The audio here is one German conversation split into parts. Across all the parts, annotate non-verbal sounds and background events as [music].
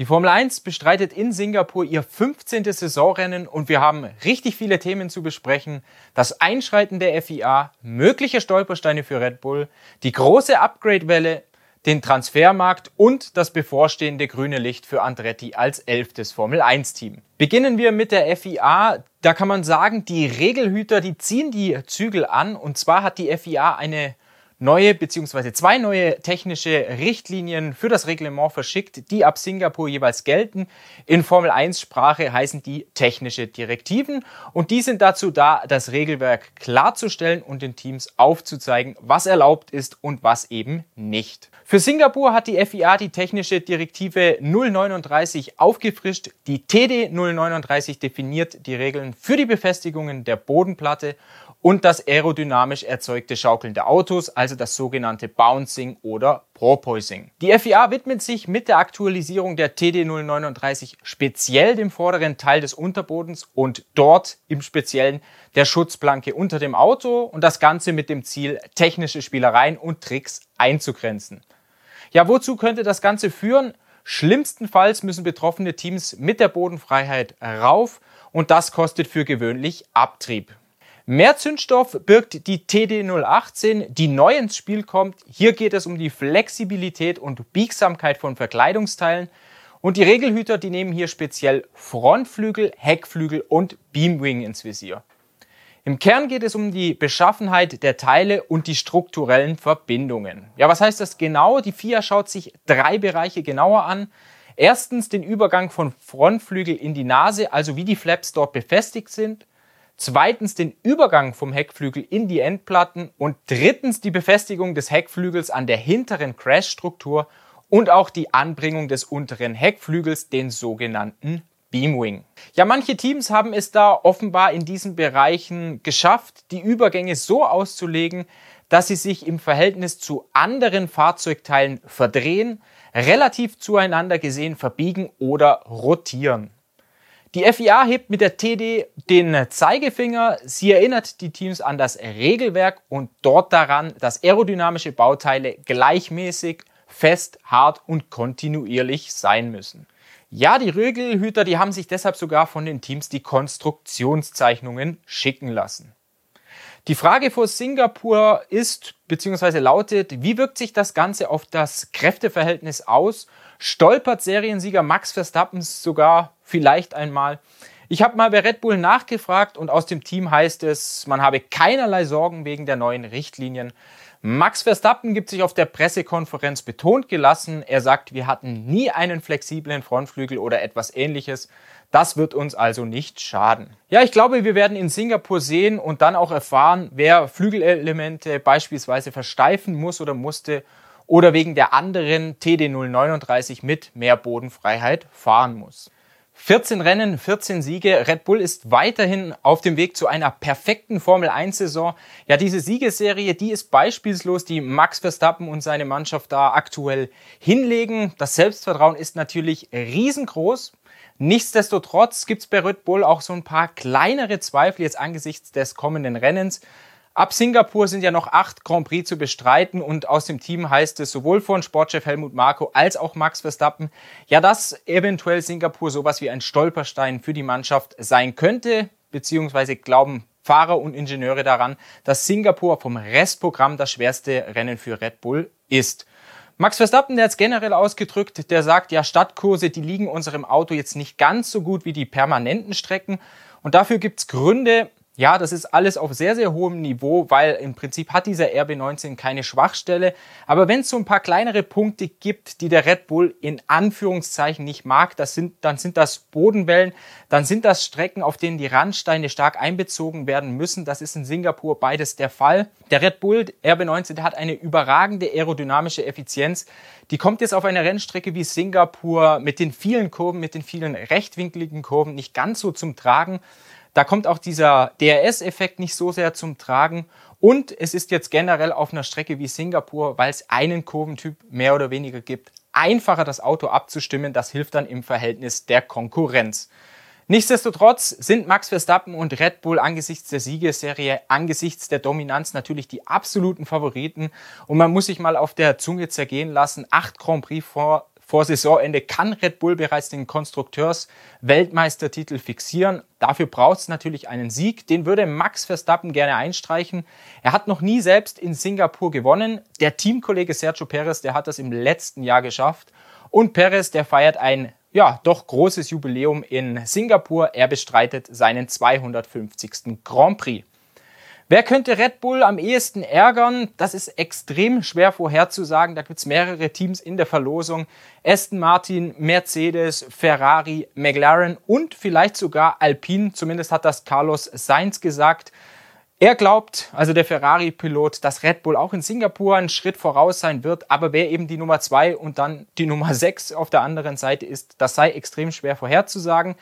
Die Formel 1 bestreitet in Singapur ihr 15. Saisonrennen und wir haben richtig viele Themen zu besprechen. Das Einschreiten der FIA, mögliche Stolpersteine für Red Bull, die große Upgrade-Welle, den Transfermarkt und das bevorstehende grüne Licht für Andretti als elftes Formel 1-Team. Beginnen wir mit der FIA. Da kann man sagen, die Regelhüter, die ziehen die Zügel an und zwar hat die FIA eine neue bzw. zwei neue technische Richtlinien für das Reglement verschickt, die ab Singapur jeweils gelten. In Formel 1 Sprache heißen die technische Direktiven und die sind dazu da, das Regelwerk klarzustellen und den Teams aufzuzeigen, was erlaubt ist und was eben nicht. Für Singapur hat die FIA die technische Direktive 039 aufgefrischt. Die TD 039 definiert die Regeln für die Befestigungen der Bodenplatte und das aerodynamisch erzeugte Schaukeln der Autos, also das sogenannte Bouncing oder Porpoising. Die FIA widmet sich mit der Aktualisierung der TD 039 speziell dem vorderen Teil des Unterbodens und dort im Speziellen der Schutzplanke unter dem Auto und das Ganze mit dem Ziel, technische Spielereien und Tricks einzugrenzen. Ja, wozu könnte das Ganze führen? Schlimmstenfalls müssen betroffene Teams mit der Bodenfreiheit rauf und das kostet für gewöhnlich Abtrieb. Mehr Zündstoff birgt die TD018, die neu ins Spiel kommt. Hier geht es um die Flexibilität und Biegsamkeit von Verkleidungsteilen. Und die Regelhüter, die nehmen hier speziell Frontflügel, Heckflügel und Beamwing ins Visier. Im Kern geht es um die Beschaffenheit der Teile und die strukturellen Verbindungen. Ja, was heißt das genau? Die FIA schaut sich drei Bereiche genauer an. Erstens den Übergang von Frontflügel in die Nase, also wie die Flaps dort befestigt sind. Zweitens den Übergang vom Heckflügel in die Endplatten und drittens die Befestigung des Heckflügels an der hinteren Crash-Struktur und auch die Anbringung des unteren Heckflügels, den sogenannten Beamwing. Ja, manche Teams haben es da offenbar in diesen Bereichen geschafft, die Übergänge so auszulegen, dass sie sich im Verhältnis zu anderen Fahrzeugteilen verdrehen, relativ zueinander gesehen verbiegen oder rotieren. Die FIA hebt mit der TD den Zeigefinger. Sie erinnert die Teams an das Regelwerk und dort daran, dass aerodynamische Bauteile gleichmäßig, fest, hart und kontinuierlich sein müssen. Ja, die Regelhüter, die haben sich deshalb sogar von den Teams die Konstruktionszeichnungen schicken lassen. Die Frage vor Singapur ist bzw. lautet, wie wirkt sich das Ganze auf das Kräfteverhältnis aus? Stolpert Seriensieger Max Verstappen sogar vielleicht einmal? Ich habe mal bei Red Bull nachgefragt und aus dem Team heißt es, man habe keinerlei Sorgen wegen der neuen Richtlinien. Max Verstappen gibt sich auf der Pressekonferenz betont gelassen. Er sagt, wir hatten nie einen flexiblen Frontflügel oder etwas ähnliches. Das wird uns also nicht schaden. Ja, ich glaube, wir werden in Singapur sehen und dann auch erfahren, wer Flügelelemente beispielsweise versteifen muss oder musste oder wegen der anderen TD039 mit mehr Bodenfreiheit fahren muss. 14 Rennen, 14 Siege. Red Bull ist weiterhin auf dem Weg zu einer perfekten Formel 1 Saison. Ja, diese Siegeserie, die ist beispielslos, die Max Verstappen und seine Mannschaft da aktuell hinlegen. Das Selbstvertrauen ist natürlich riesengroß. Nichtsdestotrotz gibt's bei Red Bull auch so ein paar kleinere Zweifel jetzt angesichts des kommenden Rennens. Ab Singapur sind ja noch acht Grand Prix zu bestreiten und aus dem Team heißt es sowohl von Sportchef Helmut Marko als auch Max Verstappen, ja, dass eventuell Singapur sowas wie ein Stolperstein für die Mannschaft sein könnte, beziehungsweise glauben Fahrer und Ingenieure daran, dass Singapur vom Restprogramm das schwerste Rennen für Red Bull ist. Max Verstappen, der hat es generell ausgedrückt, der sagt, ja, Stadtkurse, die liegen unserem Auto jetzt nicht ganz so gut wie die permanenten Strecken. Und dafür gibt's Gründe, ja, das ist alles auf sehr, sehr hohem Niveau, weil im Prinzip hat dieser RB19 keine Schwachstelle. Aber wenn es so ein paar kleinere Punkte gibt, die der Red Bull in Anführungszeichen nicht mag, das sind, dann sind das Bodenwellen, dann sind das Strecken, auf denen die Randsteine stark einbezogen werden müssen. Das ist in Singapur beides der Fall. Der Red Bull RB19, der hat eine überragende aerodynamische Effizienz. Die kommt jetzt auf einer Rennstrecke wie Singapur mit den vielen Kurven, mit den vielen rechtwinkligen Kurven nicht ganz so zum Tragen. Da kommt auch dieser DRS-Effekt nicht so sehr zum Tragen. Und es ist jetzt generell auf einer Strecke wie Singapur, weil es einen Kurventyp mehr oder weniger gibt, einfacher das Auto abzustimmen. Das hilft dann im Verhältnis der Konkurrenz. Nichtsdestotrotz sind Max Verstappen und Red Bull angesichts der Siegesserie, angesichts der Dominanz natürlich die absoluten Favoriten. Und man muss sich mal auf der Zunge zergehen lassen. Acht Grand Prix vor vor Saisonende kann Red Bull bereits den Konstrukteurs-Weltmeistertitel fixieren. Dafür braucht es natürlich einen Sieg. Den würde Max Verstappen gerne einstreichen. Er hat noch nie selbst in Singapur gewonnen. Der Teamkollege Sergio Perez, der hat das im letzten Jahr geschafft. Und Perez, der feiert ein ja, doch großes Jubiläum in Singapur. Er bestreitet seinen 250. Grand Prix. Wer könnte Red Bull am ehesten ärgern? Das ist extrem schwer vorherzusagen. Da gibt es mehrere Teams in der Verlosung. Aston Martin, Mercedes, Ferrari, McLaren und vielleicht sogar Alpine. Zumindest hat das Carlos Sainz gesagt. Er glaubt, also der Ferrari-Pilot, dass Red Bull auch in Singapur einen Schritt voraus sein wird, aber wer eben die Nummer zwei und dann die Nummer [laughs] sechs auf der anderen Seite ist, das sei extrem schwer vorherzusagen.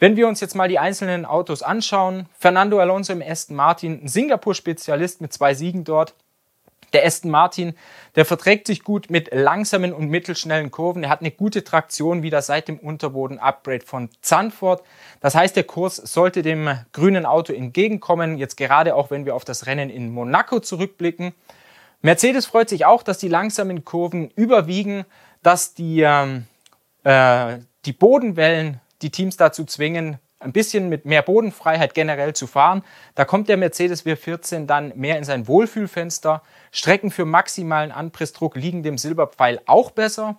Wenn wir uns jetzt mal die einzelnen Autos anschauen, Fernando Alonso im Aston Martin, ein Singapur-Spezialist mit zwei Siegen dort. Der Aston Martin, der verträgt sich gut mit langsamen und mittelschnellen Kurven. Er hat eine gute Traktion wieder seit dem Unterboden-Upgrade von Zandvoort. Das heißt, der Kurs sollte dem grünen Auto entgegenkommen. Jetzt gerade auch, wenn wir auf das Rennen in Monaco zurückblicken. Mercedes freut sich auch, dass die langsamen Kurven überwiegen, dass die, ähm, äh, die Bodenwellen die Teams dazu zwingen, ein bisschen mit mehr Bodenfreiheit generell zu fahren. Da kommt der Mercedes W14 dann mehr in sein Wohlfühlfenster. Strecken für maximalen Anpressdruck liegen dem Silberpfeil auch besser.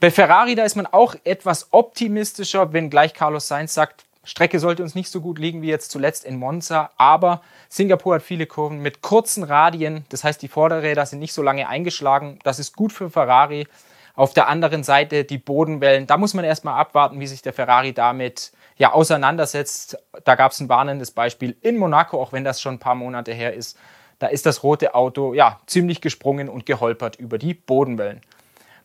Bei Ferrari, da ist man auch etwas optimistischer, wenn gleich Carlos Sainz sagt, Strecke sollte uns nicht so gut liegen wie jetzt zuletzt in Monza, aber Singapur hat viele Kurven mit kurzen Radien, das heißt die Vorderräder sind nicht so lange eingeschlagen, das ist gut für Ferrari. Auf der anderen Seite die Bodenwellen. Da muss man erstmal abwarten, wie sich der Ferrari damit ja auseinandersetzt. Da gab es ein warnendes Beispiel in Monaco, auch wenn das schon ein paar Monate her ist. Da ist das rote Auto ja ziemlich gesprungen und geholpert über die Bodenwellen.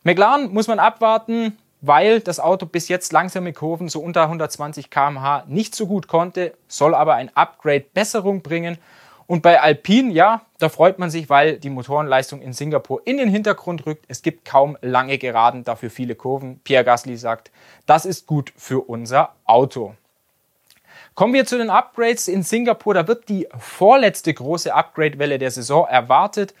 McLaren muss man abwarten, weil das Auto bis jetzt langsame Kurven so unter 120 km/h nicht so gut konnte, soll aber ein Upgrade Besserung bringen und bei Alpine, ja, da freut man sich, weil die Motorenleistung in Singapur in den Hintergrund rückt. Es gibt kaum lange Geraden, dafür viele Kurven. Pierre Gasly sagt, das ist gut für unser Auto. Kommen wir zu den Upgrades in Singapur. Da wird die vorletzte große Upgrade-Welle der Saison erwartet.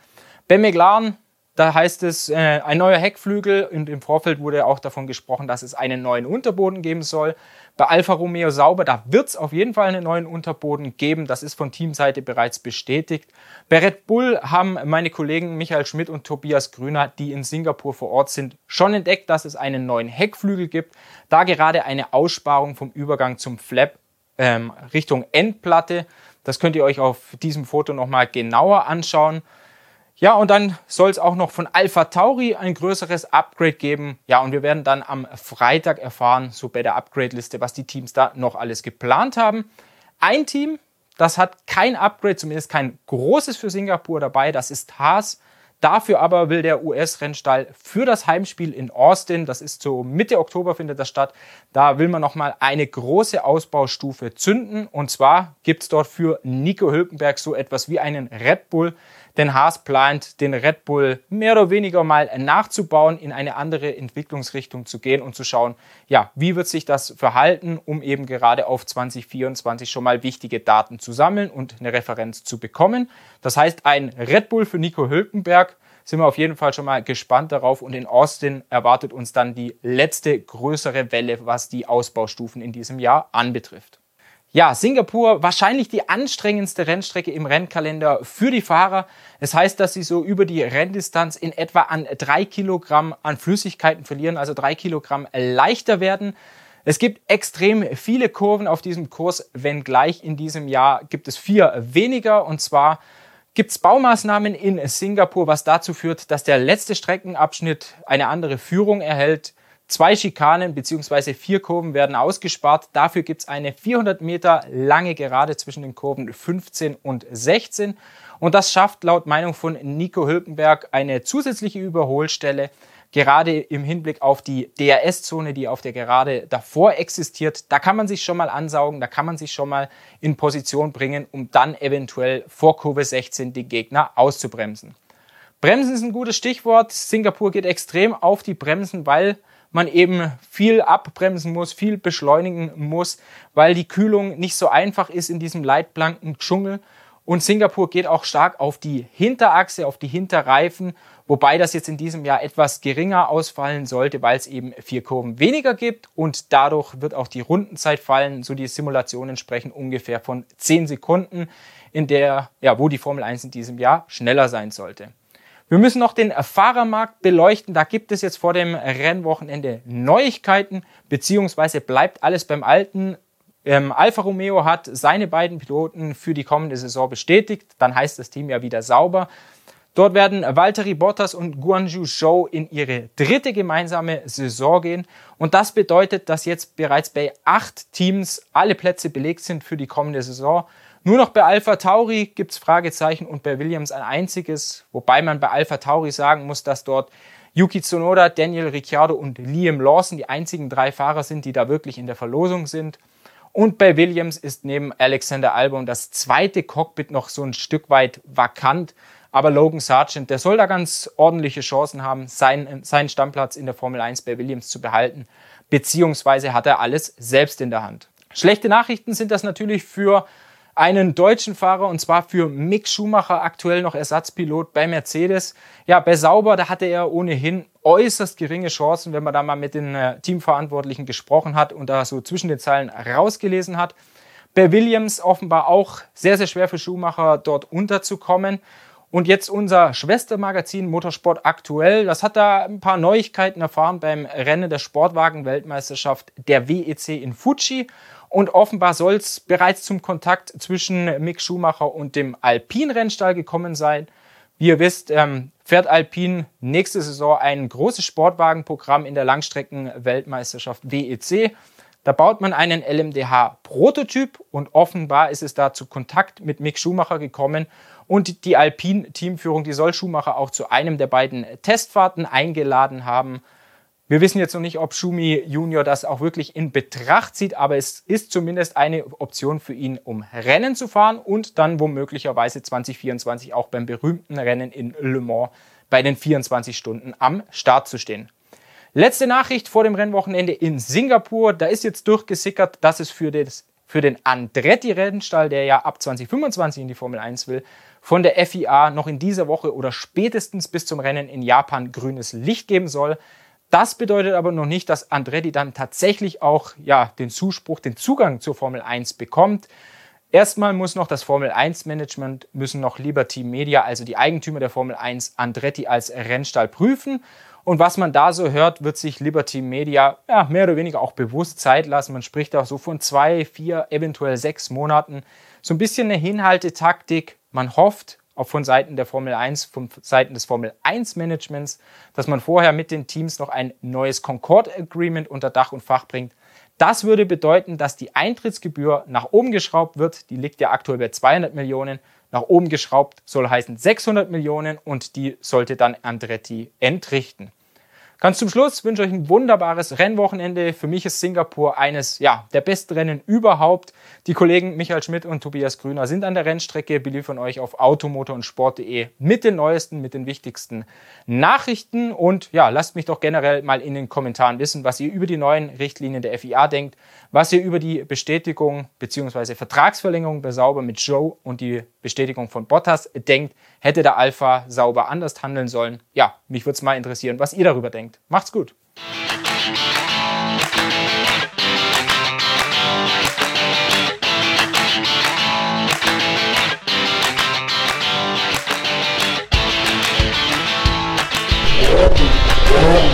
Bei McLaren da heißt es, äh, ein neuer Heckflügel und im Vorfeld wurde auch davon gesprochen, dass es einen neuen Unterboden geben soll. Bei Alfa Romeo Sauber, da wird es auf jeden Fall einen neuen Unterboden geben. Das ist von Teamseite bereits bestätigt. Bei Red Bull haben meine Kollegen Michael Schmidt und Tobias Grüner, die in Singapur vor Ort sind, schon entdeckt, dass es einen neuen Heckflügel gibt, da gerade eine Aussparung vom Übergang zum Flap ähm, Richtung Endplatte. Das könnt ihr euch auf diesem Foto nochmal genauer anschauen. Ja, und dann soll es auch noch von Alpha Tauri ein größeres Upgrade geben. Ja, und wir werden dann am Freitag erfahren, so bei der Upgrade-Liste, was die Teams da noch alles geplant haben. Ein Team, das hat kein Upgrade, zumindest kein großes für Singapur dabei, das ist Haas. Dafür aber will der US-Rennstall für das Heimspiel in Austin, das ist so Mitte Oktober findet das statt, da will man nochmal eine große Ausbaustufe zünden. Und zwar gibt's dort für Nico Hülkenberg so etwas wie einen Red Bull denn Haas plant, den Red Bull mehr oder weniger mal nachzubauen, in eine andere Entwicklungsrichtung zu gehen und zu schauen, ja, wie wird sich das verhalten, um eben gerade auf 2024 schon mal wichtige Daten zu sammeln und eine Referenz zu bekommen. Das heißt, ein Red Bull für Nico Hülkenberg sind wir auf jeden Fall schon mal gespannt darauf und in Austin erwartet uns dann die letzte größere Welle, was die Ausbaustufen in diesem Jahr anbetrifft. Ja, Singapur wahrscheinlich die anstrengendste Rennstrecke im Rennkalender für die Fahrer. Es heißt, dass sie so über die Renndistanz in etwa an drei Kilogramm an Flüssigkeiten verlieren, also drei Kilogramm leichter werden. Es gibt extrem viele Kurven auf diesem Kurs, wenngleich in diesem Jahr gibt es vier weniger und zwar gibt es Baumaßnahmen in Singapur, was dazu führt, dass der letzte Streckenabschnitt eine andere Führung erhält. Zwei Schikanen bzw. vier Kurven werden ausgespart. Dafür gibt es eine 400 Meter lange Gerade zwischen den Kurven 15 und 16. Und das schafft laut Meinung von Nico Hülkenberg eine zusätzliche Überholstelle, gerade im Hinblick auf die DRS-Zone, die auf der Gerade davor existiert. Da kann man sich schon mal ansaugen, da kann man sich schon mal in Position bringen, um dann eventuell vor Kurve 16 den Gegner auszubremsen. Bremsen ist ein gutes Stichwort. Singapur geht extrem auf die Bremsen, weil man eben viel abbremsen muss, viel beschleunigen muss, weil die Kühlung nicht so einfach ist in diesem leitblanken Dschungel. Und Singapur geht auch stark auf die Hinterachse, auf die Hinterreifen, wobei das jetzt in diesem Jahr etwas geringer ausfallen sollte, weil es eben vier Kurven weniger gibt und dadurch wird auch die Rundenzeit fallen. So die Simulationen sprechen ungefähr von zehn Sekunden, in der, ja, wo die Formel 1 in diesem Jahr schneller sein sollte. Wir müssen noch den Fahrermarkt beleuchten. Da gibt es jetzt vor dem Rennwochenende Neuigkeiten, beziehungsweise bleibt alles beim Alten. Ähm, Alfa Romeo hat seine beiden Piloten für die kommende Saison bestätigt. Dann heißt das Team ja wieder sauber. Dort werden Valtteri Bottas und Guanju Zhou in ihre dritte gemeinsame Saison gehen. Und das bedeutet, dass jetzt bereits bei acht Teams alle Plätze belegt sind für die kommende Saison. Nur noch bei Alpha Tauri gibt's Fragezeichen und bei Williams ein einziges, wobei man bei Alpha Tauri sagen muss, dass dort Yuki Tsunoda, Daniel Ricciardo und Liam Lawson die einzigen drei Fahrer sind, die da wirklich in der Verlosung sind. Und bei Williams ist neben Alexander Albon das zweite Cockpit noch so ein Stück weit vakant. Aber Logan Sargent, der soll da ganz ordentliche Chancen haben, seinen, seinen Stammplatz in der Formel 1 bei Williams zu behalten. Beziehungsweise hat er alles selbst in der Hand. Schlechte Nachrichten sind das natürlich für einen deutschen Fahrer und zwar für Mick Schumacher, aktuell noch Ersatzpilot bei Mercedes. Ja, bei Sauber, da hatte er ohnehin äußerst geringe Chancen, wenn man da mal mit den äh, Teamverantwortlichen gesprochen hat und da so zwischen den Zeilen rausgelesen hat. Bei Williams offenbar auch sehr, sehr schwer für Schumacher dort unterzukommen. Und jetzt unser Schwestermagazin Motorsport aktuell, das hat da ein paar Neuigkeiten erfahren beim Rennen der Sportwagen-Weltmeisterschaft der WEC in Fuji. Und offenbar soll es bereits zum Kontakt zwischen Mick Schumacher und dem Alpin-Rennstall gekommen sein. Wie ihr wisst, ähm, fährt Alpin nächste Saison ein großes Sportwagenprogramm in der Langstrecken-Weltmeisterschaft WEC. Da baut man einen LMDH-Prototyp und offenbar ist es da zu Kontakt mit Mick Schumacher gekommen. Und die Alpin-Teamführung, die soll Schumacher auch zu einem der beiden Testfahrten eingeladen haben. Wir wissen jetzt noch nicht, ob Schumi Junior das auch wirklich in Betracht zieht, aber es ist zumindest eine Option für ihn, um Rennen zu fahren und dann womöglicherweise 2024 auch beim berühmten Rennen in Le Mans bei den 24 Stunden am Start zu stehen. Letzte Nachricht vor dem Rennwochenende in Singapur. Da ist jetzt durchgesickert, dass es für, das, für den Andretti-Rennstall, der ja ab 2025 in die Formel 1 will, von der FIA noch in dieser Woche oder spätestens bis zum Rennen in Japan grünes Licht geben soll. Das bedeutet aber noch nicht, dass Andretti dann tatsächlich auch ja, den Zuspruch, den Zugang zur Formel 1 bekommt. Erstmal muss noch das Formel 1 Management, müssen noch Liberty Media, also die Eigentümer der Formel 1, Andretti als Rennstall prüfen. Und was man da so hört, wird sich Liberty Media ja, mehr oder weniger auch bewusst Zeit lassen. Man spricht auch so von zwei, vier, eventuell sechs Monaten. So ein bisschen eine Hinhaltetaktik. Man hofft, auch von Seiten der Formel 1, von Seiten des Formel 1 Managements, dass man vorher mit den Teams noch ein neues Concord Agreement unter Dach und Fach bringt. Das würde bedeuten, dass die Eintrittsgebühr nach oben geschraubt wird. Die liegt ja aktuell bei 200 Millionen. Nach oben geschraubt soll heißen 600 Millionen und die sollte dann Andretti entrichten. Ganz zum Schluss wünsche ich euch ein wunderbares Rennwochenende. Für mich ist Singapur eines ja, der besten Rennen überhaupt. Die Kollegen Michael Schmidt und Tobias Grüner sind an der Rennstrecke, beliefern euch auf automotor und sport.de mit den neuesten, mit den wichtigsten Nachrichten. Und ja, lasst mich doch generell mal in den Kommentaren wissen, was ihr über die neuen Richtlinien der FIA denkt, was ihr über die Bestätigung bzw. Vertragsverlängerung bei Sauber mit Joe und die Bestätigung von Bottas denkt. Hätte der Alpha sauber anders handeln sollen? Ja, mich würde es mal interessieren, was ihr darüber denkt. Macht's gut. Yeah.